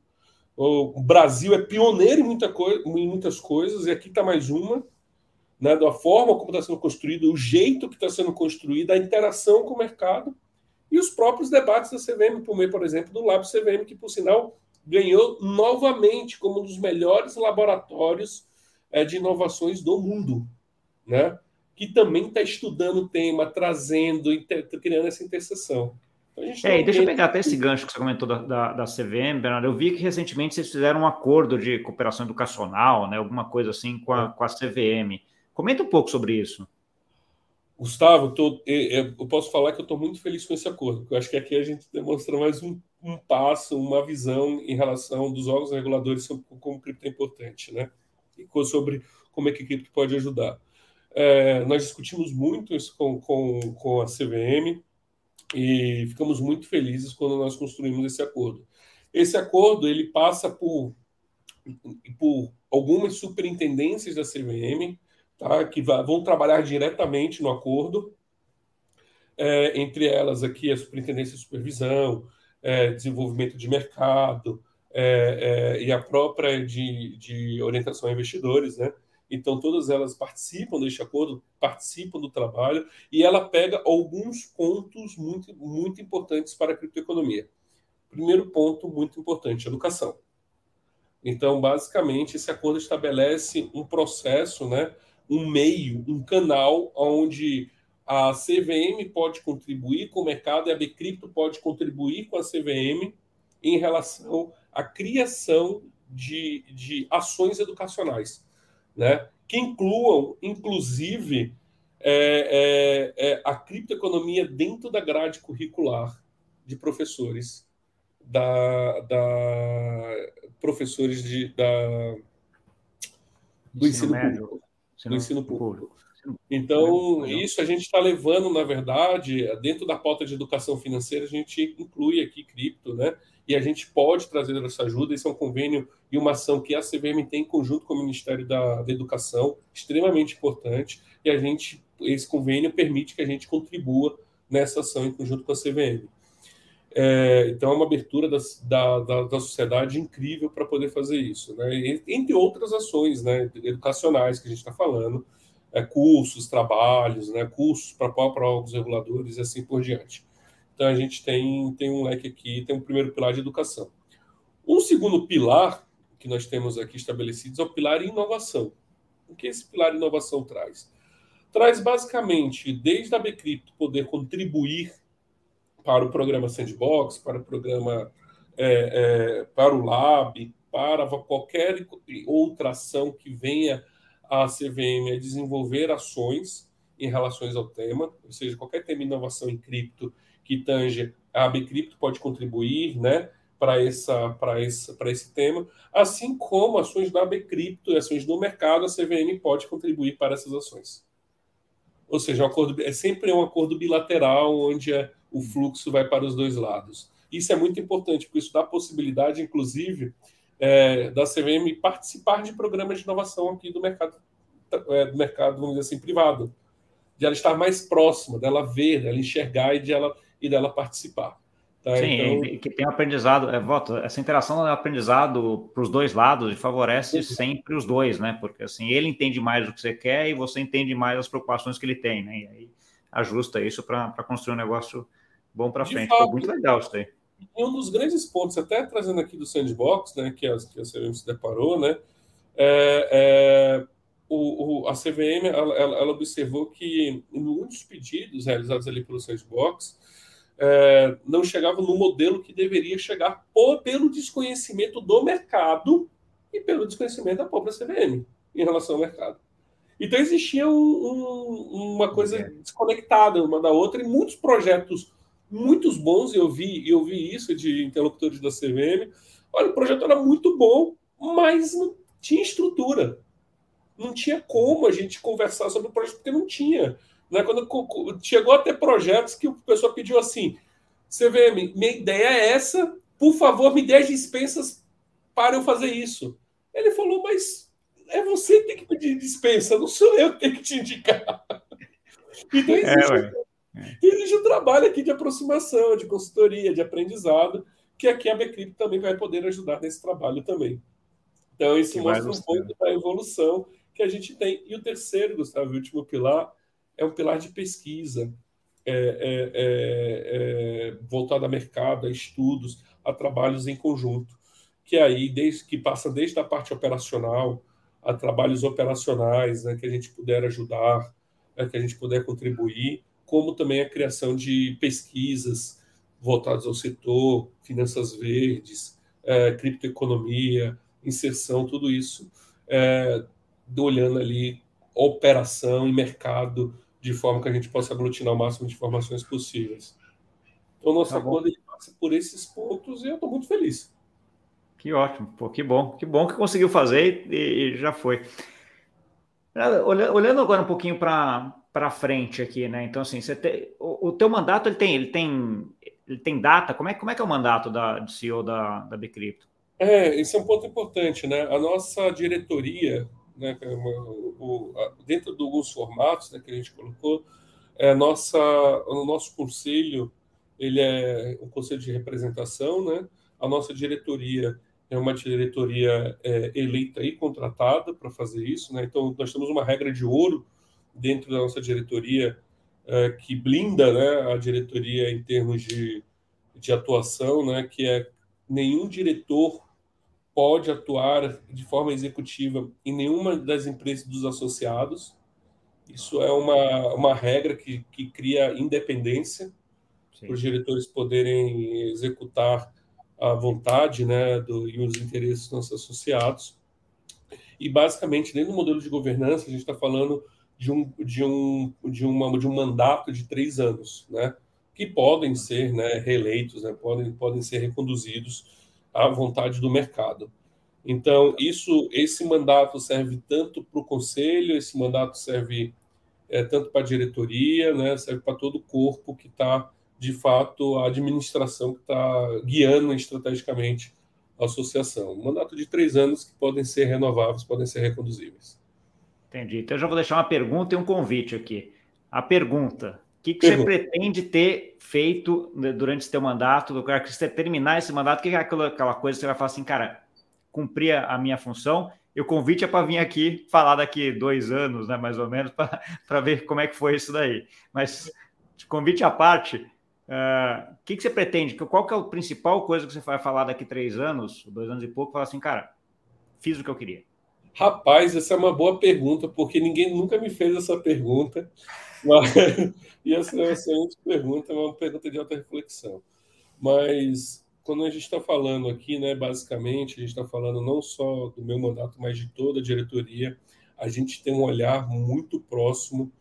O Brasil é pioneiro em, muita coi em muitas coisas, e aqui está mais uma né, da forma como está sendo construído, o jeito que está sendo construído, a interação com o mercado e os próprios debates da CVM, por meio, por exemplo, do Lab CVM, que, por sinal, ganhou novamente como um dos melhores laboratórios é, de inovações do mundo, né? que também está estudando o tema, trazendo, criando essa interseção. Então, é, deixa eu pegar até esse gancho que você comentou da, da, da, CVM, Bernardo. Eu vi que recentemente vocês fizeram um acordo de cooperação educacional, né, alguma coisa assim com a, com a CVM. Comenta um pouco sobre isso. Gustavo, eu, tô, eu posso falar que eu estou muito feliz com esse acordo, eu acho que aqui a gente demonstra mais um, um passo, uma visão em relação dos órgãos reguladores sobre como cripto é importante, né? E sobre como é que cripto pode ajudar. É, nós discutimos muito isso com, com, com a CVM e ficamos muito felizes quando nós construímos esse acordo. Esse acordo ele passa por, por algumas superintendências da CVM, tá? que vão trabalhar diretamente no acordo, é, entre elas aqui a Superintendência de Supervisão, é, Desenvolvimento de Mercado é, é, e a própria de, de Orientação a Investidores, né? Então, todas elas participam deste acordo, participam do trabalho, e ela pega alguns pontos muito, muito importantes para a criptoeconomia. Primeiro ponto muito importante: educação. Então, basicamente, esse acordo estabelece um processo, né, um meio, um canal onde a CVM pode contribuir com o mercado e a Bcrypto pode contribuir com a CVM em relação à criação de, de ações educacionais, né? que incluam, inclusive, é, é, é, a criptoeconomia dentro da grade curricular de professores, da, da professores de, da, do ensino, ensino público. Do ensino público. Então, isso a gente está levando, na verdade, dentro da pauta de educação financeira, a gente inclui aqui cripto, né? E a gente pode trazer essa ajuda. Esse é um convênio e uma ação que a CVM tem em conjunto com o Ministério da, da Educação, extremamente importante. E a gente, esse convênio permite que a gente contribua nessa ação em conjunto com a CVM. É, então, é uma abertura das, da, da, da, sociedade incrível para poder fazer isso. Né? Entre outras ações né, educacionais que a gente está falando, é, cursos, trabalhos, né, cursos para órgãos reguladores e assim por diante. Então, a gente tem, tem um leque aqui, tem um primeiro pilar de educação. Um segundo pilar que nós temos aqui estabelecidos é o pilar inovação. O que esse pilar inovação traz? Traz basicamente, desde a Bcrypto poder contribuir para o programa Sandbox, para o programa é, é, para o Lab, para qualquer outra ação que venha a CVM a desenvolver ações em relações ao tema, ou seja, qualquer tema de inovação em cripto que tange a Bcrypto pode contribuir, né, para essa para esse para esse tema, assim como ações da Bcrypto e ações do mercado, a CVM pode contribuir para essas ações. Ou seja, um acordo, é sempre um acordo bilateral onde é o fluxo vai para os dois lados. Isso é muito importante, porque isso dá a possibilidade, inclusive, é, da CVM participar de programas de inovação aqui do mercado, é, do mercado, vamos dizer assim, privado. De ela estar mais próxima, dela ver, dela enxergar e, de ela, e dela participar. Tá? Sim, então... que tem aprendizado, é, voto, essa interação é aprendizado para os dois lados e favorece uhum. sempre os dois, né? Porque assim, ele entende mais o que você quer e você entende mais as preocupações que ele tem, né? E aí ajusta isso para construir um negócio bom para frente. Fato, muito legal isso aí. Um dos grandes pontos, até trazendo aqui do Sandbox, né, que a, que a CVM se deparou, né, é, é o, o, a CVM ela, ela, observou que muitos pedidos realizados ali pelo Sandbox é, não chegavam no modelo que deveria chegar por, pelo desconhecimento do mercado e pelo desconhecimento da própria CVM em relação ao mercado. Então existia um, um, uma coisa desconectada uma da outra e muitos projetos muitos bons, eu vi, eu vi isso de interlocutores da CVM. Olha, o projeto era muito bom, mas não tinha estrutura. Não tinha como a gente conversar sobre o projeto, porque não tinha. Né? Quando chegou a ter projetos que o pessoal pediu assim: CVM, minha ideia é essa, por favor, me dê as dispensas para eu fazer isso. Ele falou, mas é você que tem que pedir dispensa, não sou eu que tenho que te indicar. Então, existe, é, e existe um trabalho aqui de aproximação, de consultoria, de aprendizado, que aqui a Bcrypto também vai poder ajudar nesse trabalho também. Então, isso que mostra um pouco da evolução que a gente tem. E o terceiro, Gustavo, o último pilar, é um pilar de pesquisa, é, é, é, é, voltado a mercado, a estudos, a trabalhos em conjunto, que aí desde que passa desde a parte operacional a trabalhos operacionais, né, que a gente puder ajudar, né, que a gente puder contribuir, como também a criação de pesquisas voltadas ao setor, finanças verdes, é, criptoeconomia, inserção, tudo isso, é, olhando ali operação e mercado de forma que a gente possa aglutinar o máximo de informações possíveis. Então, nossa tá acordo passa por esses pontos e eu estou muito feliz. Que ótimo, pô, que bom, que bom que conseguiu fazer e, e já foi. Olhando agora um pouquinho para para frente aqui, né? Então, assim, você tem, o, o teu mandato ele tem, ele tem, ele tem data. Como é, como é que é o mandato da, de CEO da, da Bcrypto? É, esse é um ponto importante, né? A nossa diretoria, né, é o, dentro de alguns formatos né, que a gente colocou, é nossa, o nosso conselho, ele é um conselho de representação, né? A nossa diretoria é uma diretoria é, eleita e contratada para fazer isso, né? Então, nós temos uma regra de ouro dentro da nossa diretoria é, que blinda né, a diretoria em termos de, de atuação, né, que é nenhum diretor pode atuar de forma executiva em nenhuma das empresas dos associados Isso é uma, uma regra que, que cria independência para os diretores poderem executar a vontade né, do, e os interesses dos nossos associados. E, basicamente, dentro do modelo de governança, a gente está falando de um, de, um, de, uma, de um mandato de três anos, né, que podem ser né, reeleitos, né, podem, podem ser reconduzidos à vontade do mercado. Então, isso, esse mandato serve tanto para o conselho, esse mandato serve é, tanto para a diretoria, né, serve para todo o corpo que está, de fato, a administração que está guiando estrategicamente a associação. Um mandato de três anos que podem ser renováveis, podem ser reconduzíveis. Entendi. Então, eu já vou deixar uma pergunta e um convite aqui. A pergunta: o que, que você pretende ter feito durante seu mandato? Do que você terminar esse mandato, o que é aquela, aquela coisa que você vai falar assim, cara, cumprir a minha função? E o convite é para vir aqui falar daqui dois anos, né, mais ou menos, para ver como é que foi isso daí. Mas, convite à parte, uh, o que, que você pretende? Qual que é a principal coisa que você vai falar daqui três anos, dois anos e pouco, falar assim, cara, fiz o que eu queria? Rapaz, essa é uma boa pergunta, porque ninguém nunca me fez essa pergunta. Mas, e essa é uma excelente pergunta, é uma pergunta de alta reflexão. Mas quando a gente está falando aqui, né, basicamente, a gente está falando não só do meu mandato, mas de toda a diretoria, a gente tem um olhar muito próximo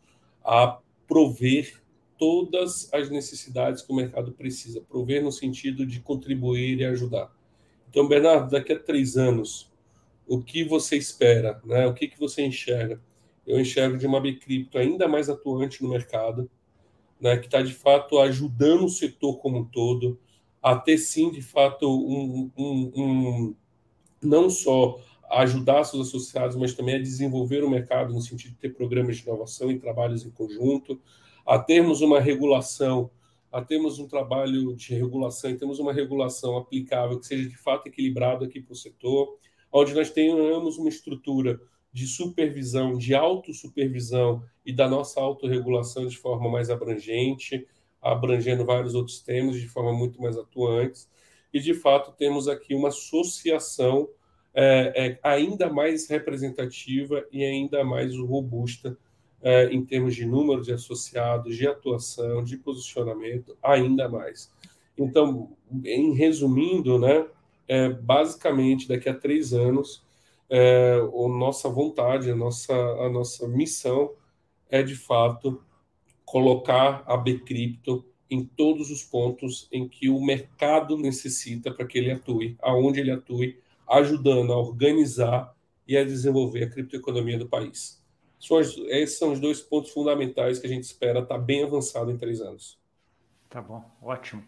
a prover todas as necessidades que o mercado precisa, prover no sentido de contribuir e ajudar. Então, Bernardo, daqui a três anos, o que você espera? Né? O que, que você enxerga? Eu enxergo de uma Bicrypto ainda mais atuante no mercado, né, que está de fato ajudando o setor como um todo, a ter sim, de fato, um, um, um, não só ajudar seus associados, mas também a desenvolver o mercado no sentido de ter programas de inovação e trabalhos em conjunto, a termos uma regulação, a termos um trabalho de regulação e temos uma regulação aplicável que seja de fato equilibrado aqui para o setor, onde nós tenhamos uma estrutura de supervisão, de autossupervisão e da nossa autorregulação de forma mais abrangente, abrangendo vários outros temas de forma muito mais atuante. E, de fato, temos aqui uma associação é, é, ainda mais representativa e ainda mais robusta é, em termos de número de associados, de atuação, de posicionamento, ainda mais. Então, em resumindo, né, é, basicamente, daqui a três anos, é, a nossa vontade, a nossa, a nossa missão é, de fato, colocar a Bcrypto em todos os pontos em que o mercado necessita para que ele atue, aonde ele atue, ajudando a organizar e a desenvolver a criptoeconomia do país. Esses são os dois pontos fundamentais que a gente espera estar tá bem avançado em três anos. Tá bom, ótimo.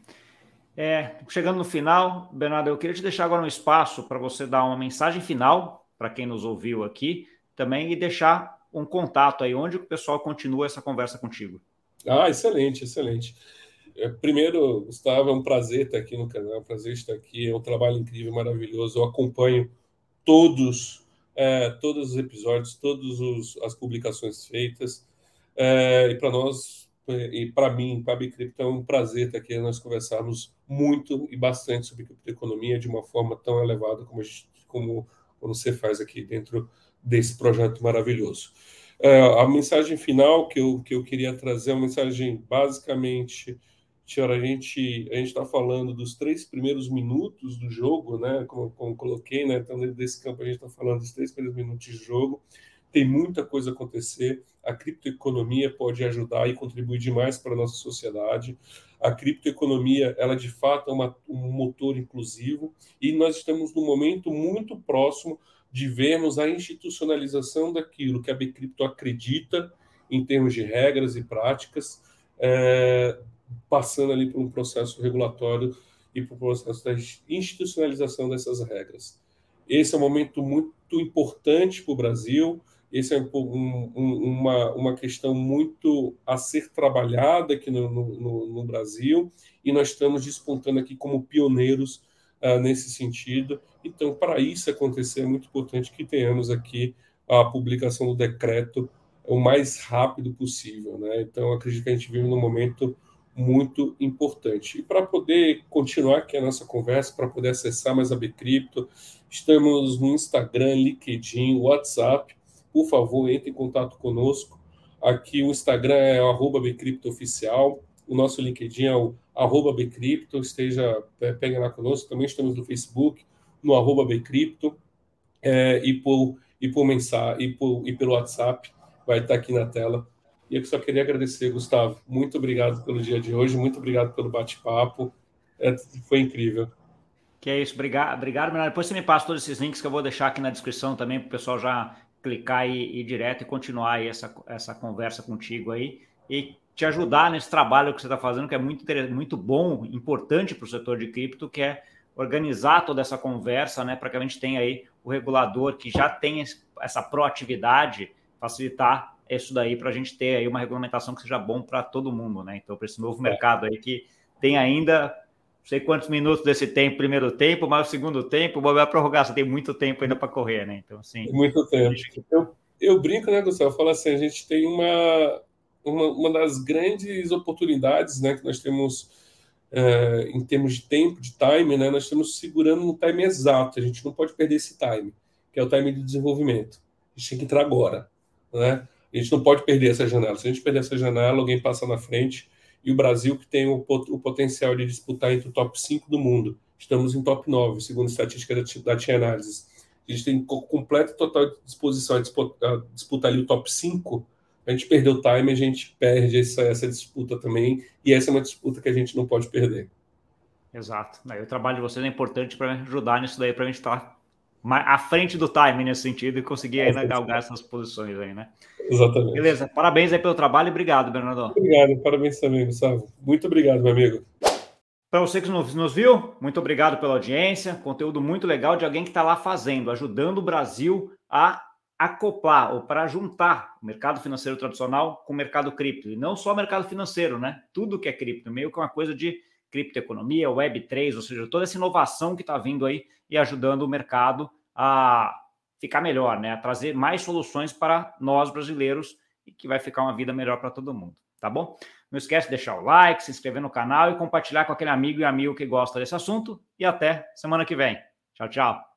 É, chegando no final, Bernardo, eu queria te deixar agora um espaço para você dar uma mensagem final para quem nos ouviu aqui também e deixar um contato aí, onde o pessoal continua essa conversa contigo. Ah, excelente, excelente. É, primeiro, Gustavo, é um prazer estar aqui no canal, é um prazer estar aqui, é um trabalho incrível, maravilhoso. Eu acompanho todos, é, todos os episódios, todas as publicações feitas. É, e para nós, e para mim, para a Bicrypto, é um prazer estar aqui, nós conversarmos muito e bastante sobre criptoeconomia de uma forma tão elevada como, gente, como, você faz aqui dentro desse projeto maravilhoso. É, a mensagem final que eu, que eu queria trazer é uma mensagem basicamente. Senhora, a gente a está falando dos três primeiros minutos do jogo, né? Como, como coloquei, né? Então, dentro desse campo, a gente está falando dos três primeiros minutos de jogo. Tem muita coisa a acontecer. A criptoeconomia pode ajudar e contribuir demais para a nossa sociedade. A criptoeconomia, ela de fato é uma, um motor inclusivo e nós estamos num momento muito próximo de vermos a institucionalização daquilo que a Bcrypto acredita em termos de regras e práticas, é, passando ali por um processo regulatório e por um processo da institucionalização dessas regras. Esse é um momento muito importante para o Brasil, esse é um, um, uma, uma questão muito a ser trabalhada aqui no, no, no Brasil, e nós estamos despontando aqui como pioneiros uh, nesse sentido. Então, para isso acontecer, é muito importante que tenhamos aqui a publicação do decreto o mais rápido possível. Né? Então, acredito que a gente vive num momento muito importante. E para poder continuar aqui a nossa conversa, para poder acessar mais a Bcrypto, estamos no Instagram, LinkedIn, WhatsApp. Por favor, entre em contato conosco. Aqui o Instagram é o @bcriptooficial, o nosso LinkedIn é o bcripto, esteja, pegue lá conosco, também estamos no Facebook, no bcripto, é, e, por, e, por mensagem, e, por, e pelo WhatsApp, vai estar aqui na tela. E eu só queria agradecer, Gustavo. Muito obrigado pelo dia de hoje, muito obrigado pelo bate-papo. É, foi incrível. Que é isso, obrigado, obrigado. Depois você me passa todos esses links que eu vou deixar aqui na descrição também para o pessoal já clicar e ir direto e continuar aí essa, essa conversa contigo aí e te ajudar nesse trabalho que você está fazendo, que é muito, muito bom, importante para o setor de cripto, que é organizar toda essa conversa, né, para que a gente tenha aí o regulador que já tem essa proatividade, facilitar isso daí para a gente ter aí uma regulamentação que seja bom para todo mundo, né? Então, para esse novo é. mercado aí que tem ainda não sei quantos minutos desse tempo, primeiro tempo, mas o segundo tempo, vai prorrogar, você tem muito tempo ainda para correr, né? Então, assim. Muito tempo. Eu, eu brinco, né, Gustavo? Eu falo assim, a gente tem uma, uma, uma das grandes oportunidades né, que nós temos é, em termos de tempo, de time, né, nós estamos segurando no time exato. A gente não pode perder esse time, que é o time de desenvolvimento. A gente tem que entrar agora. Né? A gente não pode perder essa janela. Se a gente perder essa janela, alguém passa na frente. E o Brasil, que tem o, o potencial de disputar entre o top 5 do mundo, estamos em top 9, segundo a estatística da, da T-Analysis. A gente tem completa total disposição a disputar, a disputar ali o top 5 a gente perdeu o time, a gente perde essa, essa disputa também, e essa é uma disputa que a gente não pode perder. Exato. o trabalho de vocês é importante para ajudar nisso daí, para a gente estar à frente do time nesse sentido e conseguir ainda galgar essas posições aí, né? Exatamente. Beleza. Parabéns aí pelo trabalho e obrigado, Bernardo. Obrigado, parabéns também, Gustavo. Muito obrigado, meu amigo. Para você que nos, nos viu, muito obrigado pela audiência. Conteúdo muito legal de alguém que está lá fazendo, ajudando o Brasil a acoplar ou para juntar o mercado financeiro tradicional com o mercado cripto. E não só o mercado financeiro, né? Tudo que é cripto, meio que uma coisa de criptoeconomia, Web3, ou seja, toda essa inovação que está vindo aí e ajudando o mercado a ficar melhor, né? A trazer mais soluções para nós brasileiros e que vai ficar uma vida melhor para todo mundo, tá bom? Não esquece de deixar o like, se inscrever no canal e compartilhar com aquele amigo e amigo que gosta desse assunto. E até semana que vem. Tchau, tchau.